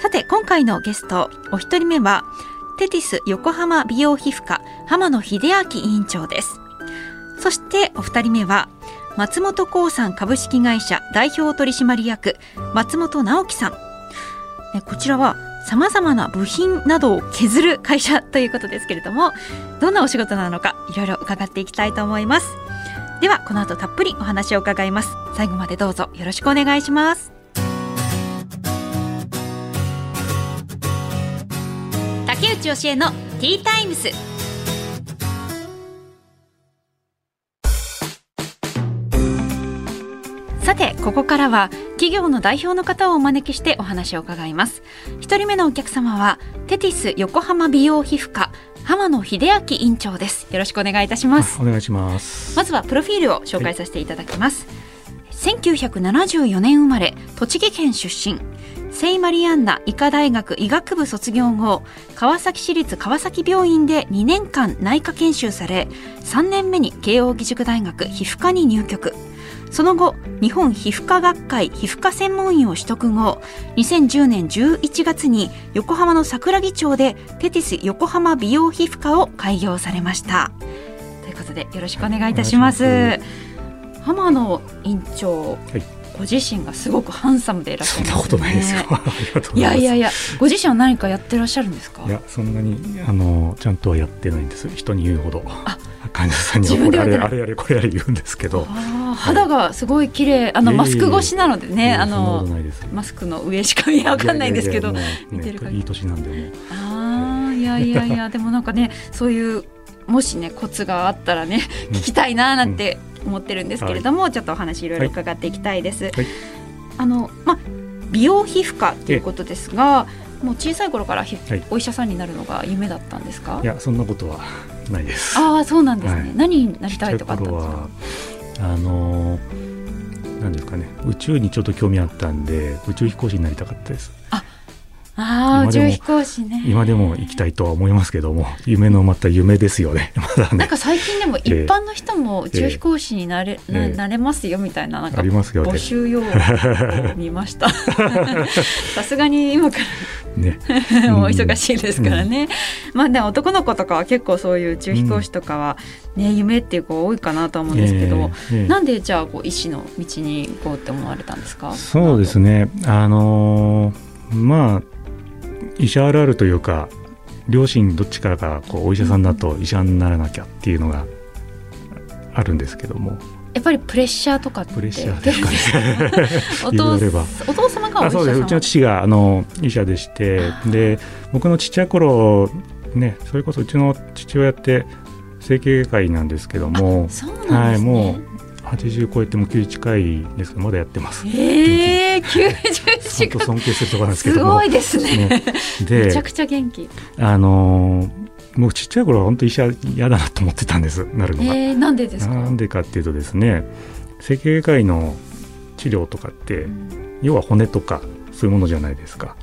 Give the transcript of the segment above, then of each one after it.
さて今回のゲストお一人目はテティス横浜美容皮膚科浜野秀明委員長です。そしてお二人目は松本興産株式会社代表取締役松本直樹さん。こちらはさまざまな部品などを削る会社ということですけれどもどんなお仕事なのかいろいろ伺っていきたいと思います。ではこの後たっぷりお話を伺います。最後までどうぞよろしくお願いします。竹内義恵のティータイムス。さてここからは企業の代表の方をお招きしてお話を伺います。一人目のお客様はテティス横浜美容皮膚科浜野秀明院長です。よろしくお願いいたします。お願いします。まずはプロフィールを紹介させていただきます、はい、1974年生まれ栃木県出身聖マリアンナ医科大学医学部卒業後川崎市立川崎病院で2年間内科研修され3年目に慶應義塾大学皮膚科に入局。その後日本皮膚科学会皮膚科専門医を取得後2010年11月に横浜の桜木町でテティス横浜美容皮膚科を開業されました。ということでよろしくお願いいたします、はい、浜野院長、はいご自身がすごくハンサムでいらっしゃる、ね、そんなことないですよ。いやいやいやご自身は何かやってらっしゃるんですか？いやそんなにあのちゃんとはやってないんです。人に言うほど。患者さんにはこれあれあれやれこれやれ言うんですけど。肌がすごい綺麗あのマスク越しなのでねあのマスクの上しかわかんないんですけど。いい年なんでねああいやいやいや。でもなんかねそういうもしねコツがあったらね聞きたいななんて思ってるんですけれども、はい、ちょっとお話いろいろ伺っていきたいです。はい、あのまあ美容皮膚科ということですが、もう小さい頃から、はい、お医者さんになるのが夢だったんですか？いやそんなことはないです。ああそうなんですね。何になりたいとかあったんですか？あのなんですかね宇宙にちょっと興味あったんで宇宙飛行士になりたかったです。あああ宇宙飛行士ね。今でも行きたいとは思いますけども夢のまた夢ですよね。まだね。なんか最近でも一般の人も宇宙飛行士になれ,、えー、ななれますよみたいななんか募集要項を 見ました。さすがに今からね、お忙しいですからね、うん、まあでも男の子とかは結構そういう宇宙飛行士とかはね、うん、夢っていう子多いかなと思うんですけど、えーえー、なんでじゃあこう医師の道に行こうって思われたんですか？そうですね。あのー、まあ医者あるあるというか両親どっちからかこうお医者さんだと医者にならなきゃっていうのがあるんですけども。やっぱりプレッシャーとかプレッシャーですかね。お父お父様がそうです。うちの父があの医者でしてで僕のちっちゃい頃ねそれこそうちの父親って整形外科医なんですけども、ね、はいもう80超えても90近いですけどまだやってます。ええー、90近い。尊敬するところなんですけどすごいですね。ねでめちゃくちゃ元気。あのー、もうちっちゃい頃は本当医者嫌だなと思ってたんですなるのが。えー、なんでですか？なんでかっていうとですね整形外科医の治療とかって、うん、要は骨とかそういうものじゃないですか。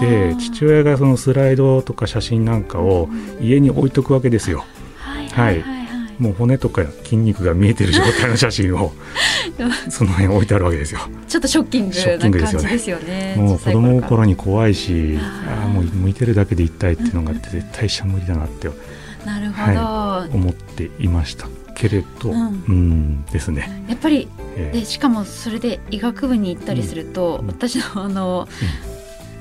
で父親がそのスライドとか写真なんかを家に置いとくわけですよ。はい、はいはいもう骨とか筋肉が見えてる状態の写真を その辺置いてあるわけですよ。ちょっとショッキングな感じですよね。もう子供の頃に怖いし、ああもう向いてるだけで痛いっていうのがあって絶対しゃ無理だなってなるほど、はい、思っていましたけれど、うん、うんですね。やっぱり、えー、しかもそれで医学部に行ったりすると、うん、私のあの、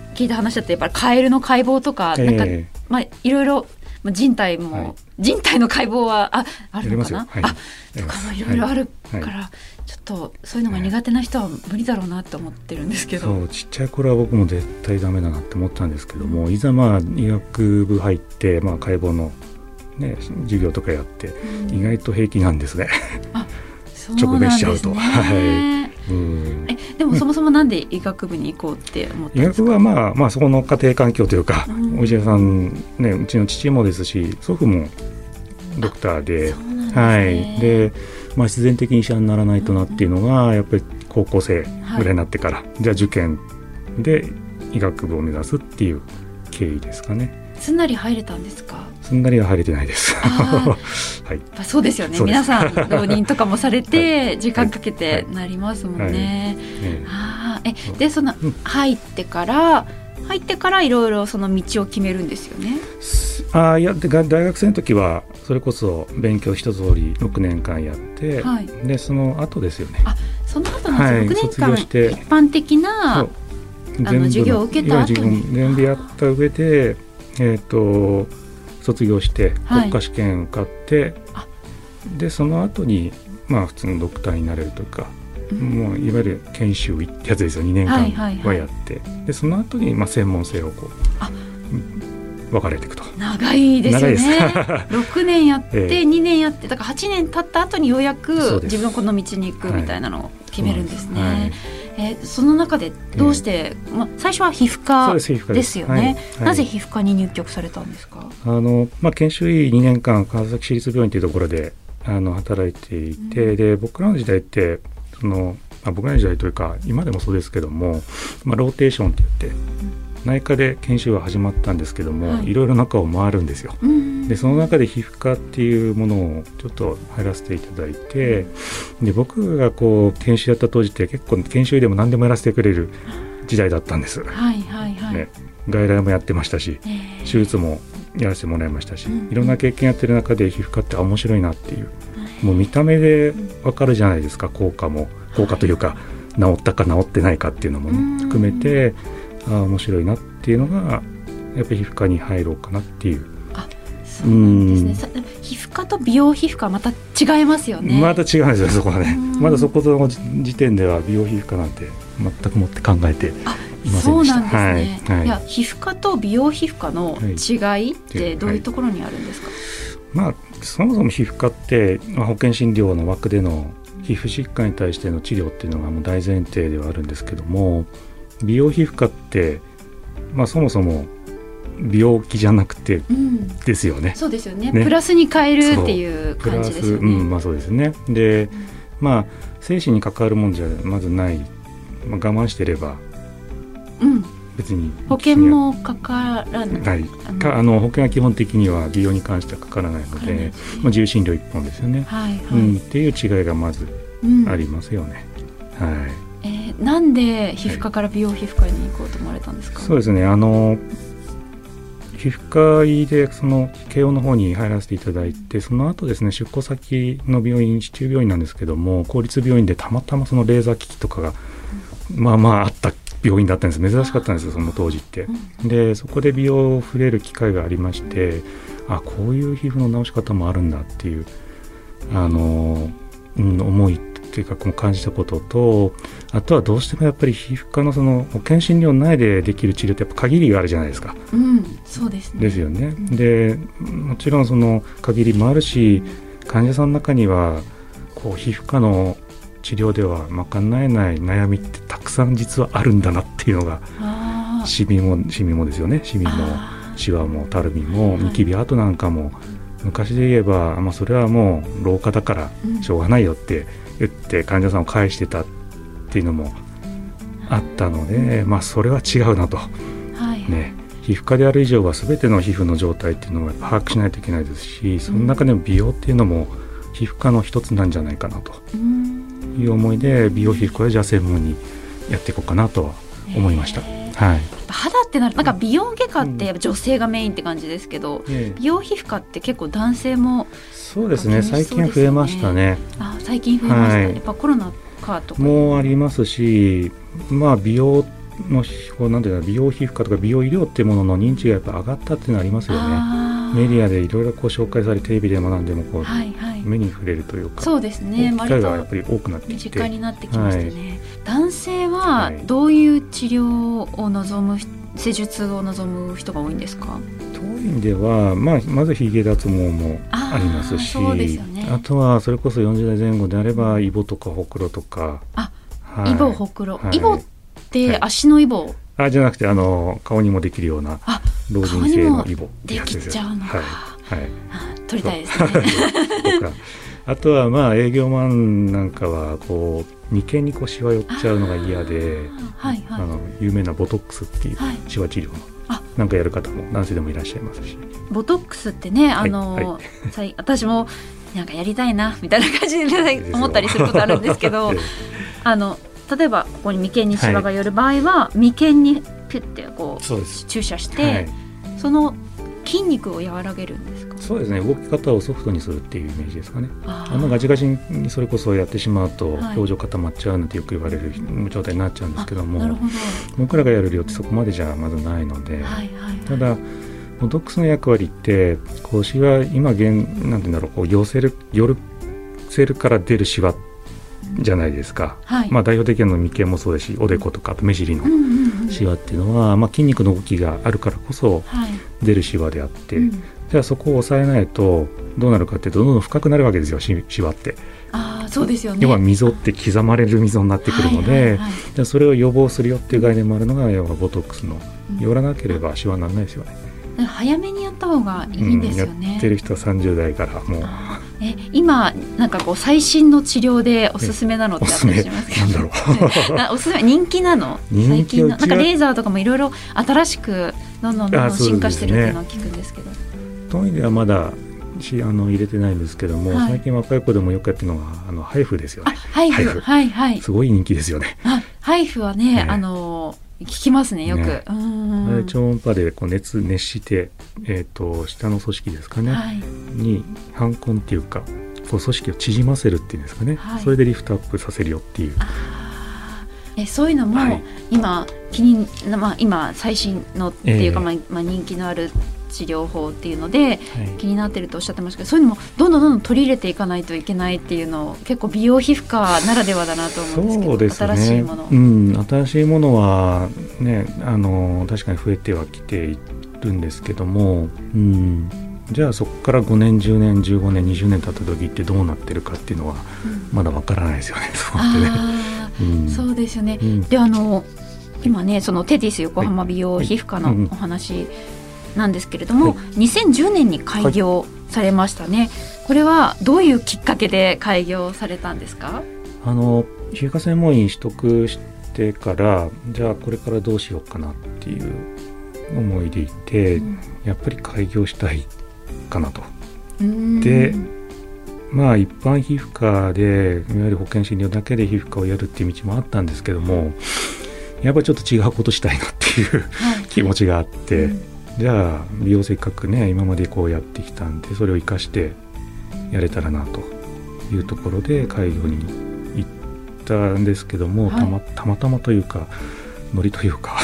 うん、聞いた話だとやっぱりカエルの解剖とか、なんか、えー、まあいろいろまあ、人体も、はい、人体の解剖はああるのかな、はい、あとかもいろいろあるから、はい、ちょっとそういうのが苦手な人は無理だろうなと思ってるんですけど、そうちっちゃい頃は僕も絶対ダメだなって思ったんですけども、うん、いざまあ医学部入って、まあ、解剖の、ね、授業とかやって、うん、意外と平気なんですね。あ 直面しちゃうと。はいえでもそもそもなんで医学部に行こうって思ったんですか、医学部はまあまあそこの家庭環境というか、お医者さんねうちの父もですし祖父もドクターで、ね、はい。でまあ必然的に医者にならないとなっていうのが、やっぱり高校生ぐらいになってから、はい、じゃあ受験で医学部を目指すっていう経緯ですかね。すんなり入れたんですか？すんなりは入れてないです。はい。そうですよね。皆さん浪人とかもされて時間かけてなりますもんね。はい、えでその入ってから入ってからいろいろその道を決めるんですよね？あいやで大学生の時はそれこそ勉強一通り6年間やって、はい、でその後ですよね。あその後の6年間、はい、一般的なあの授業を受けた後に。全部やった上でえーと、卒業して国家試験受かって、はい、でその後にまあ普通のドクターになれるとか、うん、もういわゆる研修医ってやつですよ2年間はやって、でその後にまあ専門性をこう分かれていくと。長いですよね。6 年やって2年やってだから8年経った後にようやく自分この道に行くみたいなのを決めるんですね。はいえー、その中でどうして、えー、まあ、最初は皮膚科ですよね、はい、なぜ皮膚科に入局されたんですか？あの、まあ、研修医2年間川崎市立病院というところであの働いていて、うん、で僕らの時代ってその、まあ、僕らの時代というか今でもそうですけども、まあ、ローテーションって言って、うん内科で研修は始まったんですけども、はい、いろいろ中を回るんですよ。でその中で皮膚科っていうものをちょっと入らせていただいてで僕がこう研修やった当時って結構研修医でも何でもやらせてくれる時代だったんです。はいはいはい。ね、外来もやってましたし、えー、手術もやらせてもらいましたし、うん、いろんな経験やってる中で皮膚科って面白いなっていう、もう見た目でわかるじゃないですか効果も。効果というか、治ったか治ってないかっていうのも、ね、含めて。あ面白いなっていうのがやっぱり皮膚科に入ろうかなっていう。あそうなんですね、皮膚科と美容皮膚科また違いますよね。また違うんですよそこはね。まだそこの時点では美容皮膚科なんて全くもって考えていませんでした。そうなんですね、はい。はい、いや皮膚科と美容皮膚科の違いってどういうところにあるんですか、はい、まあそもそも皮膚科って、まあ、保険診療の枠での皮膚疾患に対しての治療っていうのがもう大前提ではあるんですけども美容皮膚科って、まあ、そもそも病気じゃなくてですよね。うん、そうですよね、ね、プラスに変えるっていう感じですよね。うん、まあそうですね。で、うん、まあ精神に関わるもんじゃまずない、まあ、我慢してれば、うん、別に保険もかからない。かあの。保険は基本的には美容に関してはかからないので、ね、まあ、自由診療一本ですよね、はいはい、うん、っていう違いがまずありますよね。はいなんで皮膚科から美容皮膚科に行こうと思われたんですか、そうですね。あの皮膚科医でその慶応の方に入らせていただいてその後ですね出向先の病院市中病院なんですけども公立病院でたまたまそのレーザー機器とかが、うん、まあまああった病院だったんです。珍しかったんですよその当時って、うん、でそこで美容を触れる機会がありましてあこういう皮膚の治し方もあるんだっていうあの、うん、思いっていうかこう感じたこととあとはどうしてもやっぱり皮膚科のその保険診療内でできる治療ってやっぱ限りがあるじゃないですか。うん、そうですね。ですよね。でもちろんその限りもあるし患者さんの中にはこう皮膚科の治療では賄えない悩みってたくさん実はあるんだなっていうのがシミもシミもですよね。シミもシワもたるみもニキビ跡なんかも昔で言えば、まあ、それはもう老化だからしょうがないよって言って患者さんを返してたっていうのもあったので、まあ、それは違うなと、はい、ね、皮膚科である以上は全ての皮膚の状態っていうのを把握しないといけないですしその中でも美容っていうのも皮膚科の一つなんじゃないかなと。いう思いで美容皮膚科でじゃあ専門にやっていこうかなとは思いました。はい、肌ってなるなんか美容外科って女性がメインって感じですけど、うん、美容皮膚科って結構男性もそうですね、最近増えましたね。あ最近増えました、はい、やっぱコロナ禍とか。もありますし、まあ、美容のこうなんていうか美容皮膚科とか美容医療っていうものの認知がやっぱ上がったっていうのはありますよね。メディアでいろいろこう紹介されテレビで学んでもこう、はいはい、目に触れるというかそうですね。機会がやっぱり多くなって身近になってきましたね、はい、男性はどういう治療を望む施術を望む人が多いんですか？当院では、まあ、まずひげ脱毛もありますしあ、ね、あとはそれこそ40代前後であればイボとかほくろとか。あはい、イボほくろ、はい、イボって足のイボ、あじゃなくてあの顔にもできるような老人性のイボできちゃうのか、はい。はい、取りたいですね。あとはまあ営業マンなんかはこう眉間にこうしわ寄っちゃうのが嫌で、はいはい、あの有名なボトックスっていうしわ治療の、はい、なんかやる方も男性でもいらっしゃいますし。ボトックスってねあの、はい。はい、私もなんかやりたいなみたいな感じで思ったりすることあるんですけどあの例えばここに眉間にしわが寄る場合は、眉間にピュッてこう注射して、その筋肉を和らげるんですか？そうですね。動き方をソフトにするっていうイメージですかね。あのガチガチにそれこそやってしまうと表情固まっちゃうなんてよく言われる状態になっちゃうんですけどもど。僕らがやる量ってそこまでじゃまずないので、はいはいはい、ただボトックスの役割ってこうシワ今現なんて言うんだろうこう寄せる寄せるから出るシワじゃないですか、はい、まあ、代表的なの眉間もそうですしおでことかあと目尻のシワっていうのは、まあ、筋肉の動きがあるからこそ出るシワであって、はい、じゃあそこを抑えないとどうなるかってどんどん深くなるわけですよシワって。あそうですよね。要は溝って刻まれる溝になってくるので、はいはいはい、じゃそれを予防するよっていう概念もあるのが要はボトックスの寄らなければシワにならないですよね。早めにやった方がいいんですよね。うん、やってる人は30代からもうえ今なんかこう最新の治療でおすすめなのってあったりしますか、なんだろう。おすすめ人気なの？最近の？なんかレーザーとかもいろいろ新しくどんどんどんどん進化してるっていうのを聞くんですけど。トイレはまだしあの入れてないんですけども、はい、最近若い子でもよくやってるのはあのハイフですよね。ハイフはいはい。すごい人気ですよね。ハイフはね、ね、あの聞きますねよく、ね、超音波でこう熱熱して、えーと、下の組織ですかね、はい、に反根っていうかこう組織を縮ませるっていうんですかね、はい、それでリフトアップさせるよっていう。えそういうのも今、気にまあ、今最新のっていうか、えー、まあまあ、人気のある治療法っていうので、気になってるとおっしゃってましたけどそういうのもどんどんどんどん取り入れていかないといけないっていうのを結構美容皮膚科ならではだなと思うんですけどね、新しいもの、うん、新しいものはねあの確かに増えてはきているんですけども、うん、じゃあそこから5年10年15年20年経った時ってどうなってるかっていうのはまだわからないですよね、うん、そうね、そうですよね、うん、であの今ねそのテディス横浜美容皮膚科のお話なんですけれども、はい、2010年に開業されましたね、はい、これはどういうきっかけで開業されたんですか？あの皮膚科専門医取得してからじゃあこれからどうしようかなっていう思いでいて、うん、やっぱり開業したいかなと。でまあ一般皮膚科でいわゆる保険診療だけで皮膚科をやるっていう道もあったんですけどもやっぱりちょっと違うことしたいなっていう、はい、気持ちがあって、うんじゃあ美容せっかくね今までこうやってきたんでそれを生かしてやれたらなというところで会業に行ったんですけども、はい、たまたまたまというかノリというか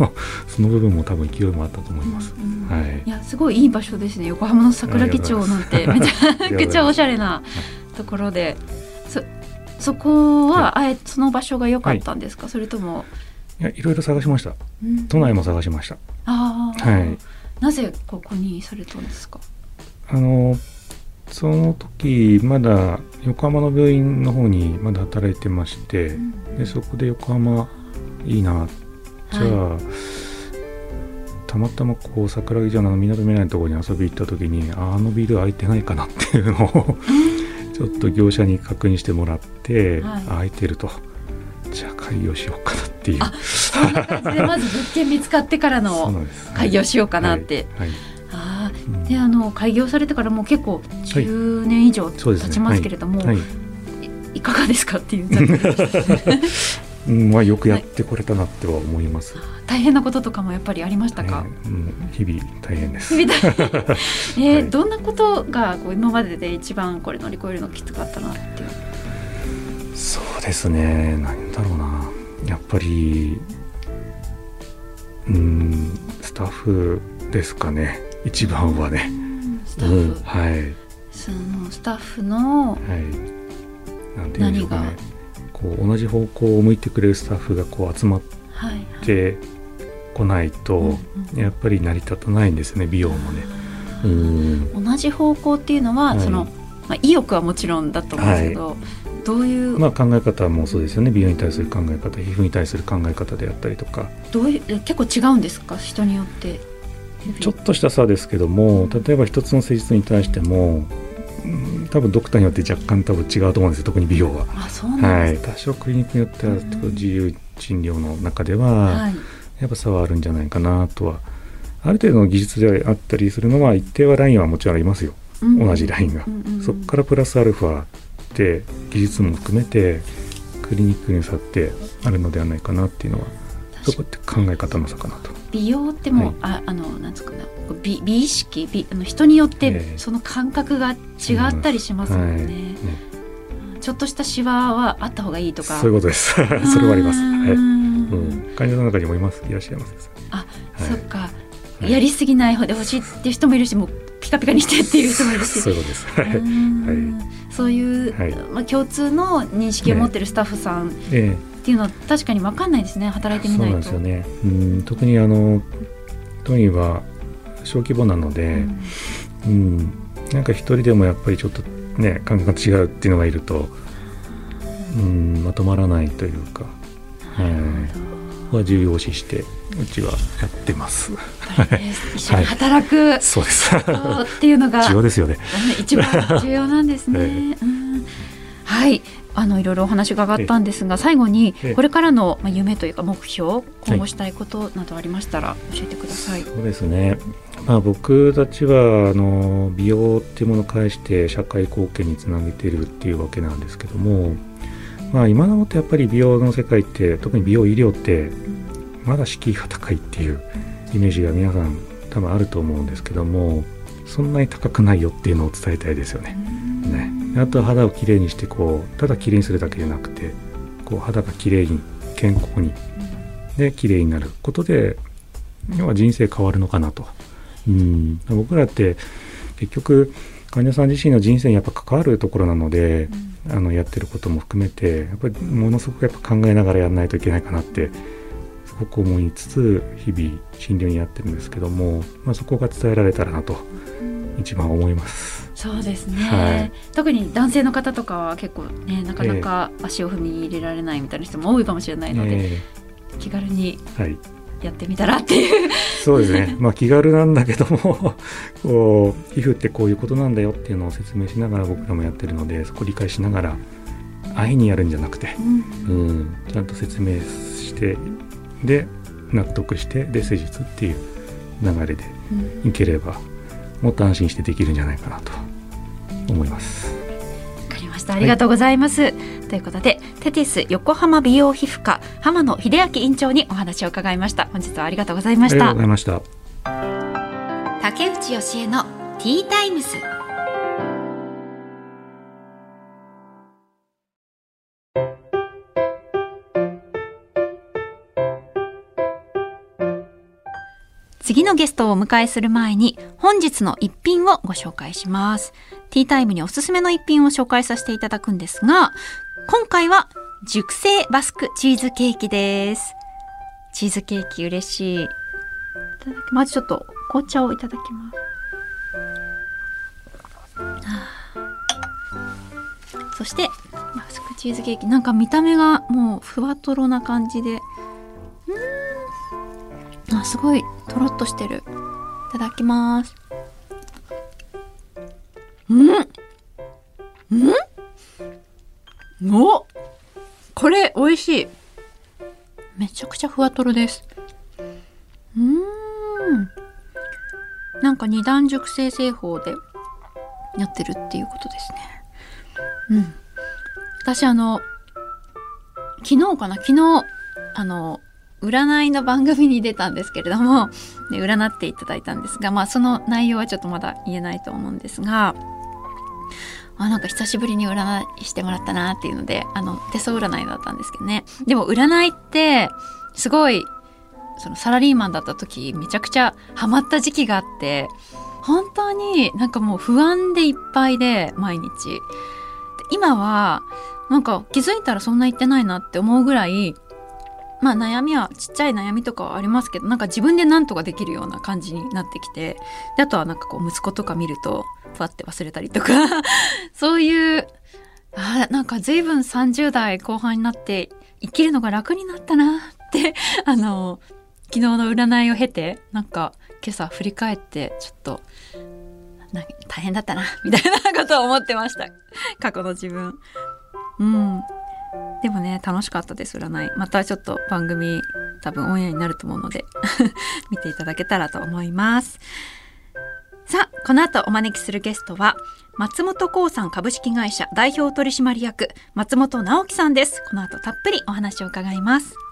その部分も多分勢いもあったと思います。うんうん、はい。いやすごいいい場所ですね。横浜の桜木町なんて めちゃくちゃおしゃれなところで、そそこはあえその場所が良かったんですか、はい、それとも。いやいろいろ探しました、うん、都内も探しました。ああ、はい、なぜここにされたんですか？あのその時まだ横浜の病院の方にまだ働いてまして、うん、でそこで横浜いいな。じゃあ、はい、たまたまこう桜木町の港未来のところに遊び行った時にあのビル空いてないかなっていうのを ちょっと業者に確認してもらって、はい、空いてると開業しようかなっていう。で まず物件見つかってからの開業しようかなって。はい。はい。あであの開業されてからもう結構10年以上経ちますけれども、はい。い。かがですかっていううん、まあよくやってこれたなっては思います。大変なこととかもやっぱりありましたか？うん、日々大変です。日々大変。えーはい、どんなことがこう今までで一番これ乗り越えるのきつかったなっていう。そうですね。何だろうな。やっぱりうんスタッフですかね。一番はね。スタッフ、うん、はい。そのスタッフの、はい、なんていうんでしょうかねこう同じ方向を向いてくれるスタッフがこう集まってこないと、やっぱり成り立たないんですね美容もね。うん。同じ方向っていうのは、はい、その、まあ、意欲はもちろんだと思うんですけど、はいどういうまあ考え方もそうですよね。美容に対する考え方皮膚に対する考え方であったりとか。どういう結構違うんですか？人によって。ちょっとした差ですけども例えば一つの施術に対しても多分ドクターによって若干多分違うと思うんですよ特に美容は。あそうなんですはい、多少クリニックによっては自由診療の中では、はい。やっぱ差はあるんじゃないかなとは。ある程度の技術であったりするのは一定はラインはもちろんありますよ、うん同じラインが、うん。うんうんそこからプラスアルファで技術も含めてクリニックに差ってあるのではないかなっていうのはそこって考え方の差かなと。美容ってもう、はい。ああのなんつうかな。美美意識美あの人によってええ。その感覚が違ったりしますもんね、はい。ねちょっとしたシワはあった方がいいとか。そういうことです。それはあります。はい。ううん。ん、患者の中にもいます。いらっしゃいます。あ、はい。そっか、はいやりすぎない方でほしいっていう人もいるしもうピカピカにしてっていう人もいるし。そういうことです。はい。うんそういう、はい。まあ、共通の認識を持ってるスタッフさんっえ。ていうのは確かに分かんないですね働いてえ、みないと。そうなんですよね。うん、特にあの当院は小規模なので、うん、なんか一人でもやっぱりちょっとね感覚が違うっていうのがいると、うん、まとまらないというか、はい、は重要視してうちはやってます。一緒に働く、そうです。っていうのが重要ですよね。一番重要なんですね。え うんはい。あのいろいろお話が上がったんですが最後にええこれからのまあ夢というか目標今後したいことなどありましたら教えてください。そうですね、まあ、僕たちはあの美容っていうものを介して社会貢献につなげてるっていうわけなんですけども、まあ、今のもってやっぱり美容の世界って特に美容医療ってまだ敷居が高いっていうイメージが皆さん多分あると思うんですけどもそんなに高くないよっていうのを伝えたいですよね。ねあとは肌をきれいにしてこうただきれいにするだけじゃなくてこう肌がきれいに健康にできれいになることで要は人生変わるのかなと。うん、僕らって結局患者さん自身の人生にやっぱ関わるところなので、あのやってることも含めてやっぱりものすごくやっぱ考えながらやらないといけないかなってすごく思いつつ日々診療にやってるんですけども、まあ、そこが伝えられたらなと一番思います。そうですね、はい。特に男性の方とかは結構ねなかなか足を踏み入れられないみたいな人も多いかもしれないので、え気軽にーはい。やってみたらっていう。そうですね、まあ、気軽なんだけどもこう皮膚ってこういうことなんだよっていうのを説明しながら僕らもやってるのでそこを理解しながら安易にやるんじゃなくて、うん、ちゃんと説明してで納得してで施術っていう流れでいければもっと安心してできるんじゃないかなと思います。わかりました。ありがとうございます、ということでテティス横浜美容皮膚科浜野秀明院長にお話を伺いました。本日はありがとうございまありがとうしたございました。竹内義恵のティータイムス次のゲストをお迎えする前に本日の一品をご紹介します。ティータイムにおすすめの一品を紹介させていただくんですが、今回は熟成バスクチーズケーキです。チーズケーキ嬉しい。いただきまずちょっと紅茶をいただきます。あそしてバスクチーズケーキなんか見た目がもうふわとろな感じでうーんあすごいとろっとしてる。いただきます。うん？うん？お？これ美味しい。めちゃくちゃふわとろです。うーん。なんか二段熟成製法でやってるっていうことですね。うん。私あの昨日かな？昨日あの占いの番組に出たんですけれどもで占っていただいたんですがまあその内容はちょっとまだ言えないと思うんですがあなんか久しぶりに占いしてもらったなっていうのであの手相占いだったんですけどね。でも占いってすごいそのサラリーマンだった時めちゃくちゃハマった時期があって本当になんかもう不安でいっぱいで毎日。今はなんか気づいたらそんな言ってないなって思うぐらいまあ悩みはちっちゃい悩みとかはありますけどなんか自分で何とかできるような感じになってきてであとはなんかこう息子とか見るとふわって忘れたりとか そういうあなんか随分30代後半になって生きるのが楽になったなって あの昨日の占いを経てなんか今朝振り返ってちょっと大変だったなみたいなことを思ってました。過去の自分。うん。でもね楽しかったです占い。またちょっと番組多分オンエアになると思うので 見ていただけたらと思います。さあこの後お招きするゲストは松本興産株式会社代表取締役松本直樹さんです。この後たっぷりお話を伺います。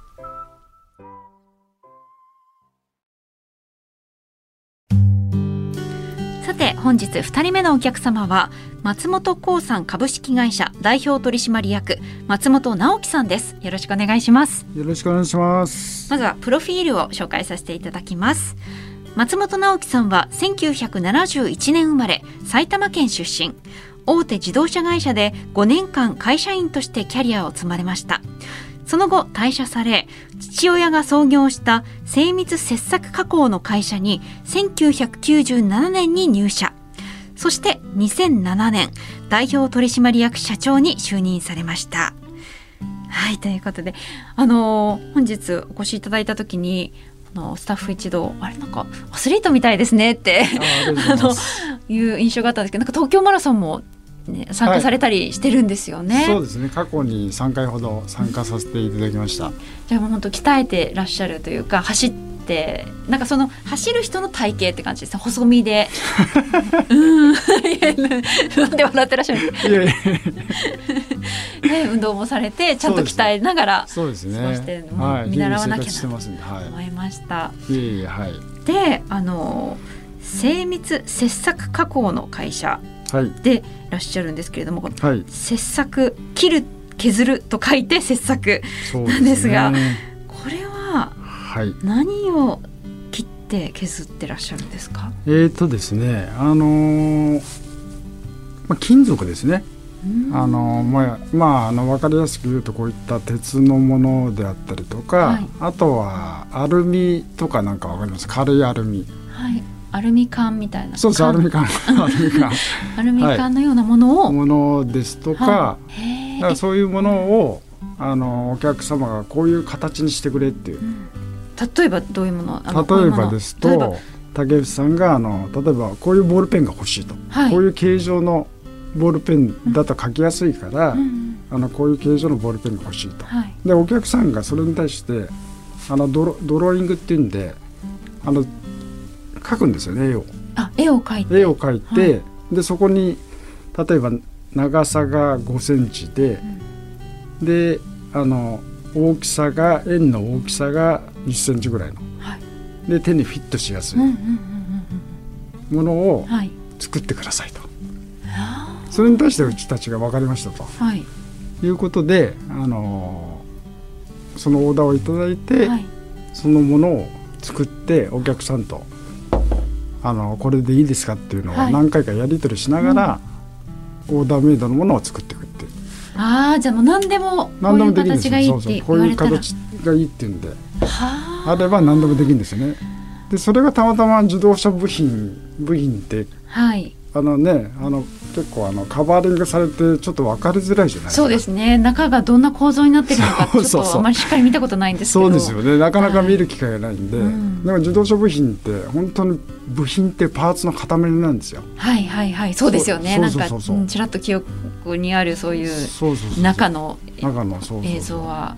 さて本日2人目のお客様は松本興産株式会社代表取締役松本直樹さんです。よろしくお願いします。よろしくお願いします。まずはプロフィールを紹介させていただきます。松本直樹さんは1971年生まれ埼玉県出身。大手自動車会社で5年間会社員としてキャリアを積まれましたその後退社され父親が創業した精密切削加工の会社に1997年に入社。そして2007年代表取締役社長に就任されました。はいということであのー、本日お越しいただいた時にのスタッフ一同あれなんかアスリートみたいですねって あのいう印象があったんですけどなんか東京マラソンも、ね、参加されたりしてるんですよね、はい、そうですね。過去に3回ほど参加させていただきました。じゃあもう本当鍛えてらっしゃるというか走ってなんかその走る人の体型って感じです細身で。うん。なんで笑ってらっしゃるんですかね、運動もされてちゃんと鍛えながらそうですねしてはい、見習わなきゃと思いました。いいはい、であの精密切削加工の会社でい。らっしゃるんですけれども、はい、切削切る削ると書いて切削なんですが、ね、これははい、何を切って削ってらっしゃるんですか？えっ、ー、とですねあのー、まあ、金属ですね。あのまあ、まあ、あの分かりやすく言うとこういった鉄のものであったりとか、はい、あとはアルミとかなんか分かります？軽いアルミ。はいアルミ缶みたいな。そうそうアルミ缶。アルミ缶。アルミ缶のようなものを、はい、ものですとかはい、だからそういうものをあのお客様がこういう形にしてくれっていう、うん。例えばどういうもの？例えばですと竹内さんがあの例えばこういうボールペンが欲しいと、はい、こういう形状のボールペンだと書きやすいから、うん、あのこういう形状のボールペンが欲しいと、はい、でお客さんがそれに対してあのドロドローイングっていうんであの描くんですよね絵を。あ絵を描いて。絵を描いて、はい、でそこに例えば長さが5センチで、うん、であの大きさが円の大きさが1センチぐらいの、はい、で手にフィットしやすい。ものを作ってくださいと、はい、それに対してうちたちが分かりましたと、はい、いうことで、あのー、そのオーダーを頂いて、はい、そのものを作ってお客さんとあのこれでいいですかっていうのを何回かやり取りしながら、うん、オーダーメイドのものを作っていくっていう。ああじゃあもう何でもこういう形がいいってこういう形がいいって言うんで。あれば何でもできるんですよね。でそれがたまたま自動車部品部品って、はい、あのねあの結構あのカバーリングされてちょっと分かりづらいじゃないですか。そうですね。中がどんな構造になってるのかちょっとあまりしっかり見たことないんですけど。そうですよね。なかなか見る機会がないんで、はい。うん、でも自動車部品って本当に部品ってパーツの塊なんですよ。はいはいはい。そうですよね。なんかちらっと記憶にあるそういう中の映像は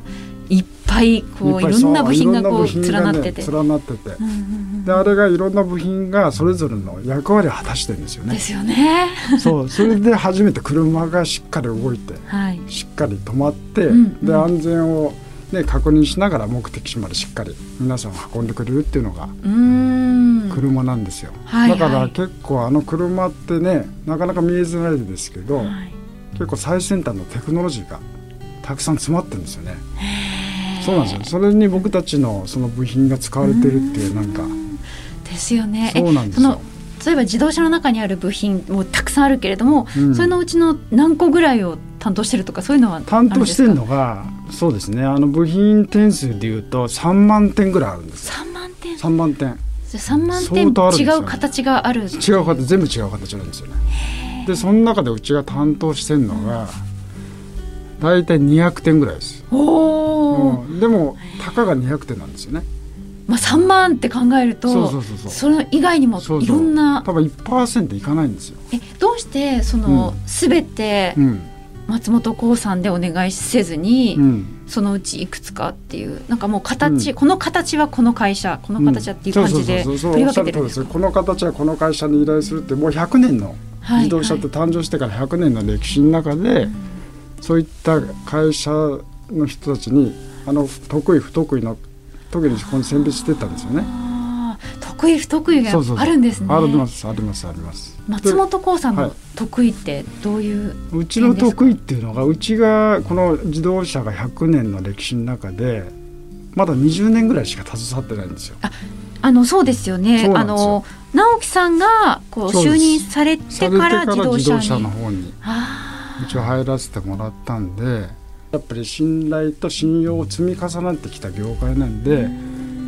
いっぱいこういろんな部品がこう連なってて、連なってて、であれがいろんな部品がそれぞれの役割を果たしてるんですよね。ですよね。そうそれで初めて車がしっかり動いて、はい、しっかり止まって、うんうん、で安全をね、確認しながら目的地までしっかり皆さん運んでくれるっていうのが車なんですよ、はいはい、だから結構あの車ってねなかなか見えづらいですけど、はい、結構最先端のテクノロジーがたくさん詰まってるんですよね。そうなんですよ。それに僕たちのその部品が使われてるっていうなんか。ですよね。そうなんですよ。例えば自動車の中にある部品もたくさんあるけれども、うん、それのうちの何個ぐらいを担当してるとかそういうのは担当してるのがそうですね。あの部品点数でいうと3万点ぐらいあるんです3万点？3万点。3万点、ね、違う形がある。違う形全部違う形なんですよね。でその中でうちが担当してるのが、大体200点ぐらいですお、うん、でもたかが200点なんですよね。まあ、3万って考えるとそうそうそうそう。それ以外にもいろんな多分1%いかないんですよ。えどうしてその、すべて松本興産でお願いせずに、うん、そのうちいくつかっていうなんかもう形、うん、この形はこの会社この形はっていう感じで取り分けてるんですかこの形はこの会社に依頼するってもう100年の自動車って誕生してから100年の歴史の中で、そういった会社の人たちにあの得意不得意の特にこの選別してたんですよね。得意不得意があるんですね。ありますありますあります。松本幸さんの得意ってどういう、はい、うちの得意っていうのがうちがこの自動車が100年の歴史の中でまだ20年ぐらいしか携わってないんですよ。ああのそうですよね。あの直樹さんがこう就任されてから自動車の方にうちは入らせてもらったんで。やっぱり信頼と信用を積み重なってきた業界なんで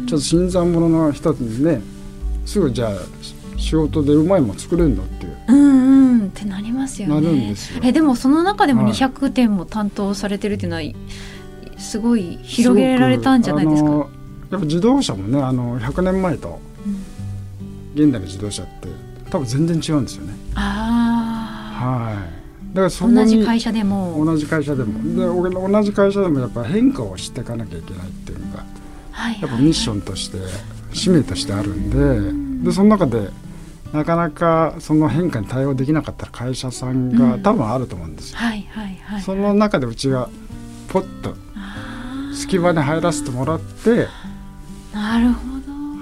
ちょっと新参者の人にねすぐじゃあ仕事でうまいもん作れるのっていう。うんうんってなりますよね。なるんですよえでもその中でも200点も担当されてるっていうのは、すごい広げられたんじゃないですか？やっぱ自動車もねあの100年前と現代の自動車って多分全然違うんですよね。ああ。はい。だからそ同じ会社でも。同じ会社でも、で同じ会社でもやっぱ変化をしていかなきゃいけないっていうのが、はい、やっぱミッションとして使命としてあるんでうん、でその中でなかなかその変化に対応できなかった会社さんが多分あると思うんですよ。はいはいはい、その中でうちがポッと隙間に入らせてもらってなるほ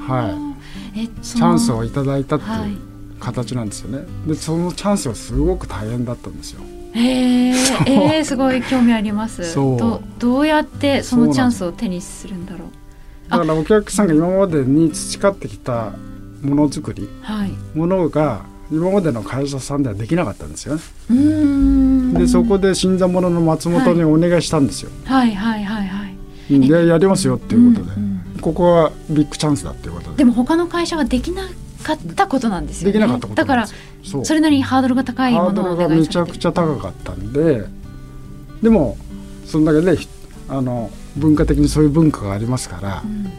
ど、はい、えチャンスをいただいたっていう。はい形なんですよね。でそのチャンスはすごく大変だったんですよ。へえー、すごい興味あります。どどうやってそのチャンスを手にするんだろう。だからお客さんが今までに培ってきたものづくり、はい、ものが今までの会社さんではできなかったんですよね。でそこで新参者の松本にお願いしたんですよ。はい、はい、はいはい。はいでやりますよっていうことで、うんうん、ここはビッグチャンスだっていうことで。でも他の会社はできなかったことなんですよ、ね、できなかったことだからそれなりにハードルが高いものをハードルがめちゃくちゃ高かったんででもそんだけねあの文化的にそういう文化がありますから、うん、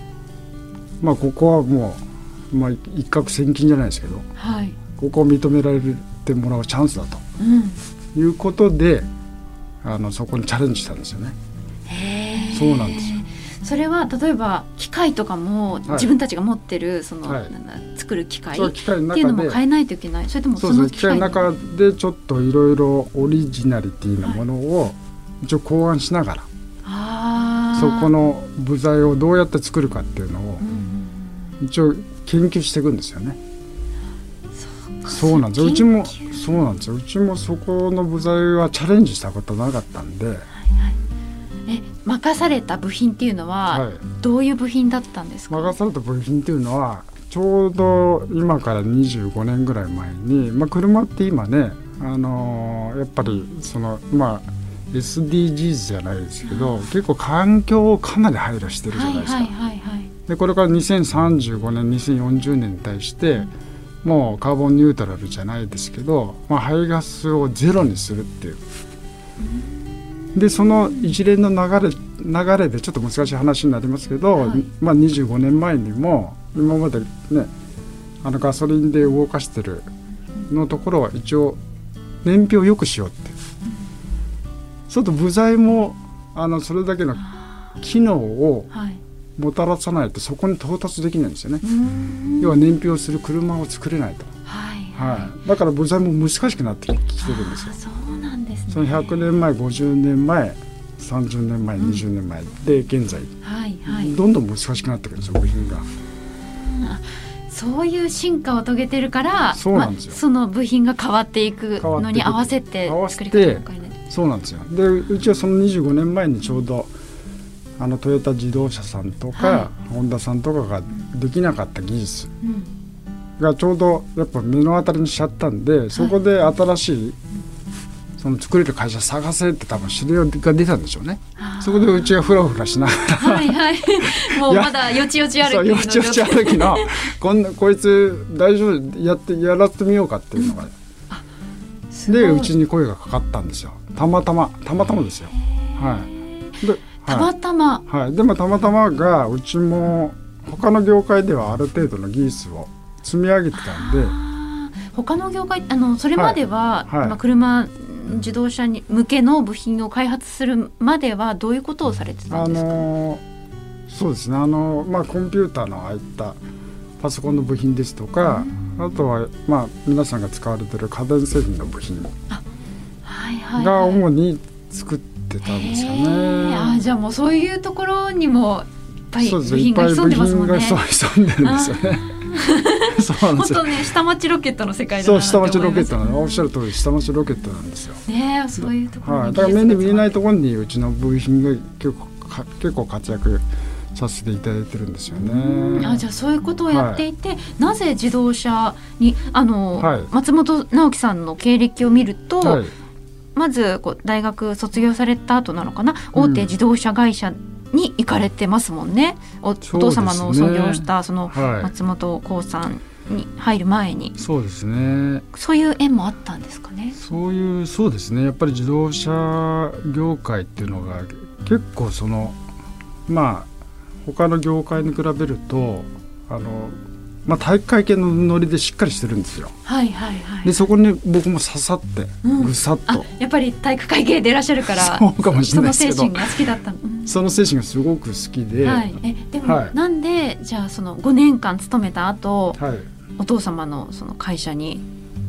まあここはもう、まあ、一攫千金じゃないですけど、はい、ここを認められてもらうチャンスだと、うん、いうことであのそこにチャレンジしたんですよね。そうなんです。よそれは例えば機械とかも自分たちが持ってるその、はい、作る機械っていうのも変えないといけない。それともその機械の中でちょっといろいろオリジナリティなものを一応考案しながら、はい、そこの部材をどうやって作るかっていうのを一応研究していくんですよね。そうなんですうちもそうなんですよ。うちもそこの部材はチャレンジしたことなかったんで。え任された部品っていうのは、どういう部品だったんですか？任された部品っていうのはちょうど今から25年ぐらい前に、まあ、車って今ね、あのー、やっぱりそのまあ SDGs じゃないですけど、結構環境をかなり配慮してるじゃないですか。でこれから2035年2040年に対してもうカーボンニュートラルじゃないですけど、まあ、排ガスをゼロにするっていう。でその一連の流れ流れでちょっと難しい話になりますけど、はい、まあ、25年前にも今までねあのガソリンで動かしてるのところは一応燃費を良くしようって、ちょっと部材もあのそれだけの機能をもたらさないとそこに到達できないんですよね。要は燃費をする車を作れないと。はい、はい、だから部材も難しくなってきてるんですよ。その100年前50年前30年前、うん、20年前で現在、はいはい、どんどん難しくなってくるんですよ部品が。そういう進化を遂げてるからそうなんですよ、ま、その部品が変わっていくのに合わせて作り方そうなんですよ。でうちはその25年前にちょうどあのトヨタ自動車さんとか、はい、ホンダさんとかができなかった技術がちょうどやっぱ目の当たりにしちゃったんでそこで新しいその作れる会社探せって多分指令が出たんでしょうね。そこでうちがフラフラしながらはいはい。もうまだよちよち歩きの。よちよち歩きのこんなこいつ大丈夫やってやらせてみようかっていうのが。でうちに声がかかったんですよ。たまたまたまたまですよ。はいでたまたま、はい、でもたまたまがうちも他の業界ではある程度の技術を積み上げてたんで他の業界あのそれまでは、はいはいまあ、車自動車に向けの部品を開発するまではどういうことをされてたあんですか、のそうですね。あの、まあ、コンピューターのああいったパソコンの部品ですとかあとは、まあ、皆さんが使われてる家電製品の部品がはい主に作ってたんですよへー。あね。じゃあもうそういうところにもいっぱい部品が潜んでますもんね。品がそう潜んでるんですよね。そうなんですよ。本当。ね下町ロケットの世界そう下町ロケットなののおっしゃる通り下町ロケットなんですよ。ねえそういうところはい、にだから目に見えないとところにうちの部品が結構か結構活躍させていただいてるんですよね。あじゃあそういうことをやっていて、なぜ自動車にあの、はい。松本直樹さんの経歴を見ると、はい、まずこう大学卒業された後なのかな？大手自動車会社に行かれてますもんね、おお父様の創業したそのはい、松本幸さんに入る前にそうですね。そういう縁もあったんですかね。そういうそうですね。やっぱり自動車業界っていうのが結構そのまあ他の業界に比べるとあのまあ体育会系のノリでしっかりしてるんですよ。はいはいはいでそこに僕も刺さってうんぐさっあと、やっぱり体育会系でいらっしゃるからそうかもしれそのないですけど精神が好きだったの。うんその精神がすごく好きで、はい、えでも、はい。なんでじゃあその5年間勤めた後はい。お父様のその会社に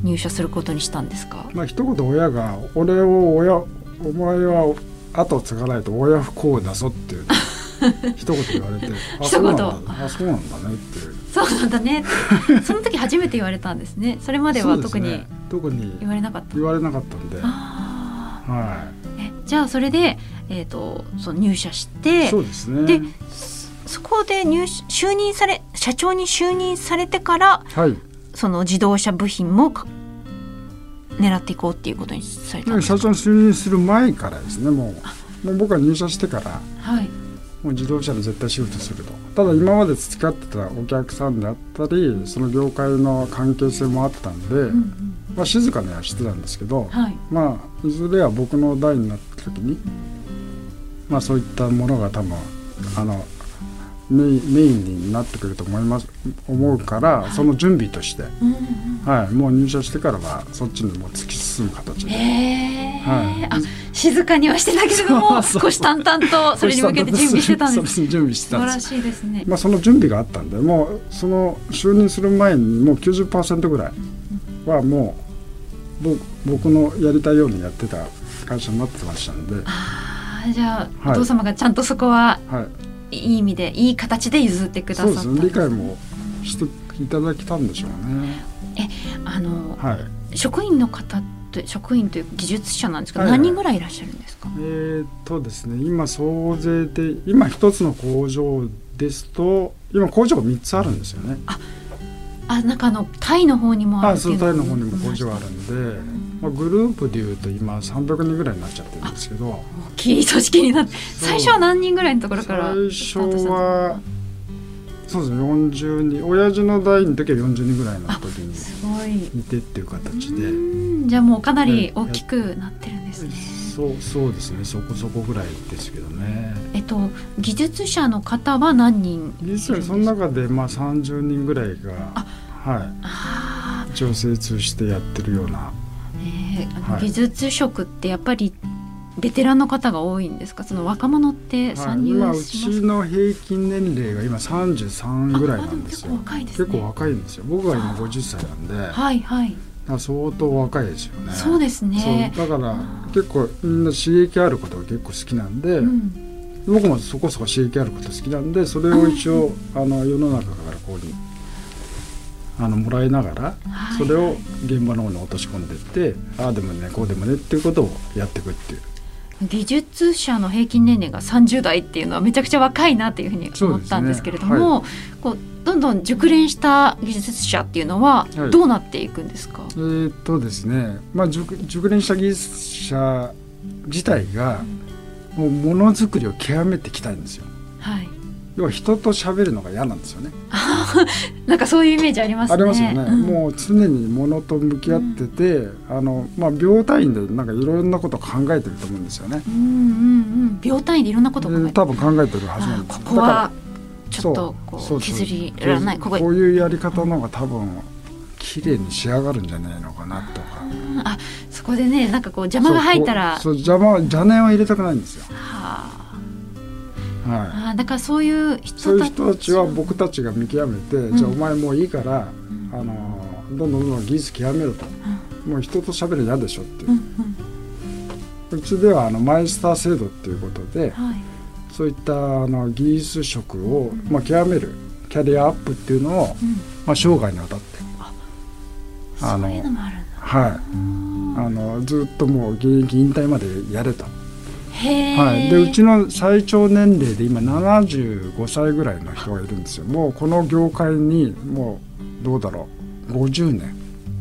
入社することにしたんですか？まあ一言親が「俺を親お前は後を継がないと親不幸だぞ」っていう 一言言われて「あ一言。あそうなんだね」っていう。そうなんだね その時初めて言われたんですね。それまでは特にね。特に言われなかった、言われなかったんで、あはーえじゃあそれで、えー、とその入社しい、てそうですね。でそこで入社就任され社長に就任されてからはい。その自動車部品もか狙っていこうっていうことにされたんですか？社長に就任する前からですねもう。もう僕は入社してからはい。もう自動車で絶対シフトすると。ただ今まで培ってたお客さんであったりその業界の関係性もあったんで、うんうんまあ、静かにはしてたんですけど、はい。まあいずれは僕の代になった時に、まあ、そういったものが多分あのメインになってくると思います思うから、その準備として、うんうんはい、もう入社してからはそっちにもう突き進む形で。へえ、はい。あ静かにはしてたけれども そうそう。虎視眈々とそれに向けて準備してたんです。準備して素晴らたんです。しいですね、まあ、その準備があったんでもうその就任する前にもう90%ぐらいはもうぼ僕のやりたいようにやってた会社になってましたんで、ああじゃあ、はい。お父様がちゃんとそこははい、いい意味でいい形で譲ってくださそうったですね。理解もしていただけたんでしょうね。あのはい。職員の方って職員というか技術者なんですけど、はいはい。何人ぐらいいらっしゃるんですか？えーっとですね今総勢で今一つの工場ですと今工場が3つあるんですよね。あ中のタイの方にもああるっていうそうタイの方にも工場あるんで、まあ、グループでいうと今300人ぐらいになっちゃってるんですけど。大きい組織になって最初は何人ぐらいのところから最初はそうですね40人。親父の代の時は40人ぐらいの時にすごい。いてっていう形で。うん。じゃあもうかなり大きくなってるんですね。そうそうですね。そこそこぐらいですけどね。えっと技術者の方は何人実はその中でまあ30人ぐらいがはあい調整してやってるような。ー、えーあのはい。技術職ってやっぱりベテランの方が多いんですか？その若者って参入はい、今うします？ちの平均年齢が今33ぐらいなんですよ。結構若いんですよ。僕が今50歳なんで。はいはい、ら相当若いですよね。そうですね。そうだから結構みんな刺激あることが結構好きなんで、うん、僕もそこそこ刺激あること好きなんでそれを一応あの世の中からこうにあのもらいながらはい。それを現場の方に落とし込んでってああでもねこうでもねっていうことをやっていくっていう。技術者の平均年齢が30代っていうのはめちゃくちゃ若いなっていうふうに思ったんですけれども、こうどんどん熟練した技術者っていうのははい。どうなっていくんですか、えーっとですね、まあ、熟熟練した技術者自体がもうものづくりを極めてきたいんですよ。はい要は人と喋るのが嫌なんですよね。なんかそういうイメージありますね。ありますよね。うん、もう常に物と向き合ってて、うん、あのまあ病態院でなんかいろんなこと考えてると思うんですよね。うんうんうん。病態院でいろんなこと考えてる。多分考えてるはずなんです。ここはちょっとこう削りらないこここういうやり方の方が多分綺麗に仕上がるんじゃないのかなとか。あそこでねなんかこう邪魔が入ったらそう邪魔邪念は入れたくないんですよ。はあ。はい、あだからそういう人そういう人たちは僕たちが見極めて、うん、じゃあお前もういいから、うん、あのどんどんどんどん技術極めろと、うん、もう人と喋る嫌でしょっていう、うんうん、うちではあのマイスター制度っていうことで、はい、そういったあの技術職を、まあ、極めるキャリアアップっていうのを、まあ、生涯にわたって。あのはい。あのずっともう現役引退までやれと。はい、でうちの最長年齢で今75歳ぐらいの人がいるんですよ。もうこの業界にもうどうだろう。50年。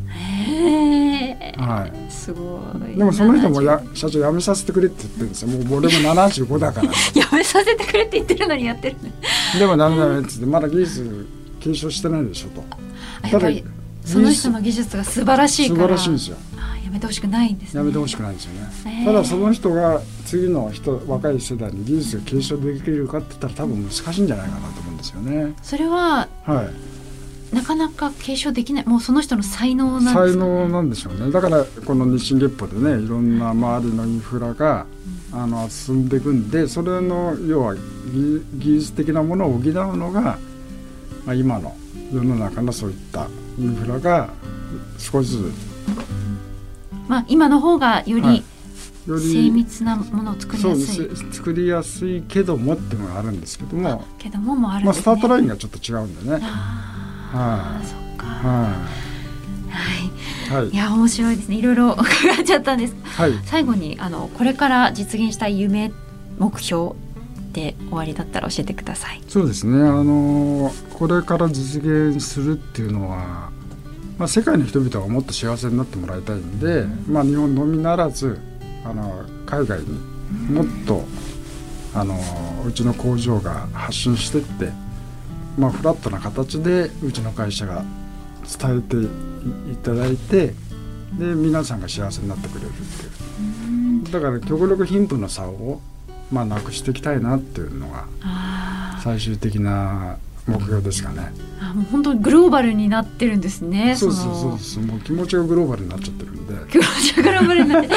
へえ、はい、すごい。でもその人もや社長辞めさせてくれって言ってるんですよ。もう俺も75だから。辞めさせてくれって言ってるのにやってるねでもダメダメっつってまだ技術継承してないでしょと。やっぱりその人の技術が素晴らしいから。素晴らしいんですよやめてほしくないんです、ね、やめてほしくないんですよね、ただその人が次の人若い世代に技術が継承できるかって言ったら多分難しいんじゃないかなと思うんですよね。それは、はい、なかなか継承できない。もうその人の才能なんですか、ね、才能なんでしょうね。だからこの日進月歩でねいろんな周りのインフラが、うん、あの進んでいくんでそれの要は技術的なものを補うのが、まあ、今の世の中のそういったインフラが少しずつまあ、今の方がより、精密なものを作りやすい。作りやすいけどもっていうのがあるんですけども。けどももある、ね、まあ、スタートラインがちょっと違うんでね。ああ、そっか。はい、はい、い。や面白いですね。いろいろ伺っちゃったんです、はい、最後にあのこれから実現したい夢目標で終わりだったら教えてください。そうですね。あのこれから実現するっていうのはまあ、世界の人々がもっと幸せになってもらいたいんで、まあ、日本のみならずあの海外にもっとあのうちの工場が発信していって、まあ、フラットな形でうちの会社が伝えていただいてで皆さんが幸せになってくれるっていう。だから極力貧富の差を、まあ、なくしていきたいなっていうのが最終的な目標ですかね。あもう本当にグローバルになってるんですね。そうそうそうそうもう気持ちがグローバルになっちゃってるんで。気持ちがグローバルになって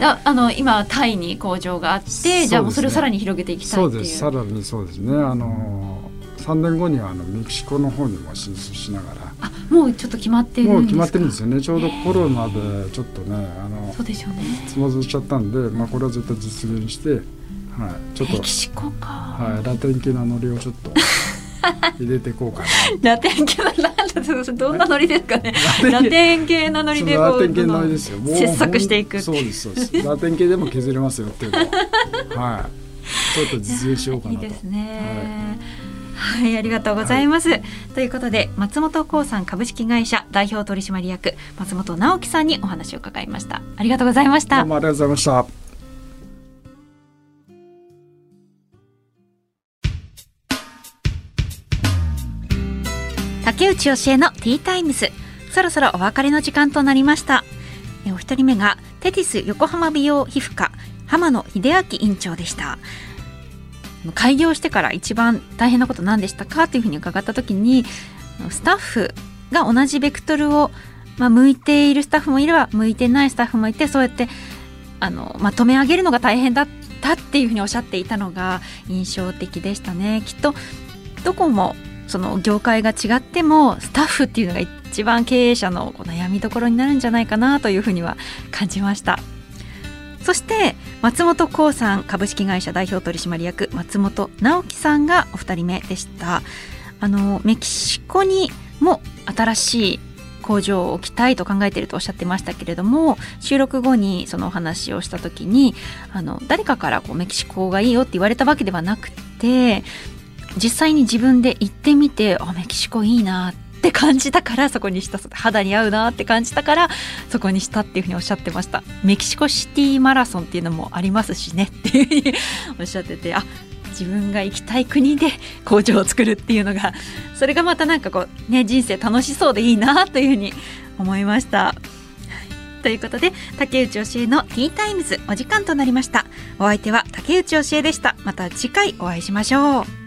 ああの今タイに工場があって、ね、じゃあもうそれをさらに広げていきたいそうですさらにそうですねあの三年後にはあのメキシコの方にも進出しながら。あもうちょっと決まってるもう決まってるんですよね。ちょうどコロナでちょっとねあのそうでしょうね。つまずいちゃったんで、まあこれは絶対実現して、はいちょっとメキシコかはいラテン系なノリをちょっと。入れていこうかな。ラテン系のなんだどんなノリですかね。ラテン系なノリでラテン系のノリですよ。切削していく。そうですそうです。ラテン系でも削れますよっていうのはい。ちょっと実現しようかなと。いいですね。はいはい、ありがとうございます。はい、ということで、松本興産株式会社代表取締役松本直樹さんにお話を伺いました。ありがとうございました。どうもありがとうございました。竹内教えのティータイムスそろそろお別れの時間となりました。お一人目がテティス横浜美容皮膚科浜野秀明院長でした。開業してから一番大変なこと何でしたかというふうに伺った時にスタッフが同じベクトルを、まあ、向いているスタッフもいれば向いてないスタッフもいてそうやってあのまとめ上げるのが大変だったっていうふうにおっしゃっていたのが印象的でしたね。きっとどこもその業界が違ってもスタッフっていうのが一番経営者の悩みどころになるんじゃないかなというふうには感じました。そして松本幸さん株式会社代表取締役松本直樹さんがお二人目でした。あのメキシコにも新しい工場を置きたいと考えているとおっしゃってましたけれども収録後にそのお話をした時にあの誰かからこうメキシコがいいよって言われたわけではなくて実際に自分で行ってみてあメキシコいいなって感じたからそこにした肌に合うなって感じたからそこにしたっていうふうにおっしゃってました。メキシコシティマラソンっていうのもありますしねっていうふうにおっしゃっててあ自分が行きたい国で工場を作るっていうのがそれがまたなんかこうね人生楽しそうでいいなというふうに思いました。ということで竹内教えのティータイムズお時間となりました。お相手は竹内教えでした。また次回お会いしましょう。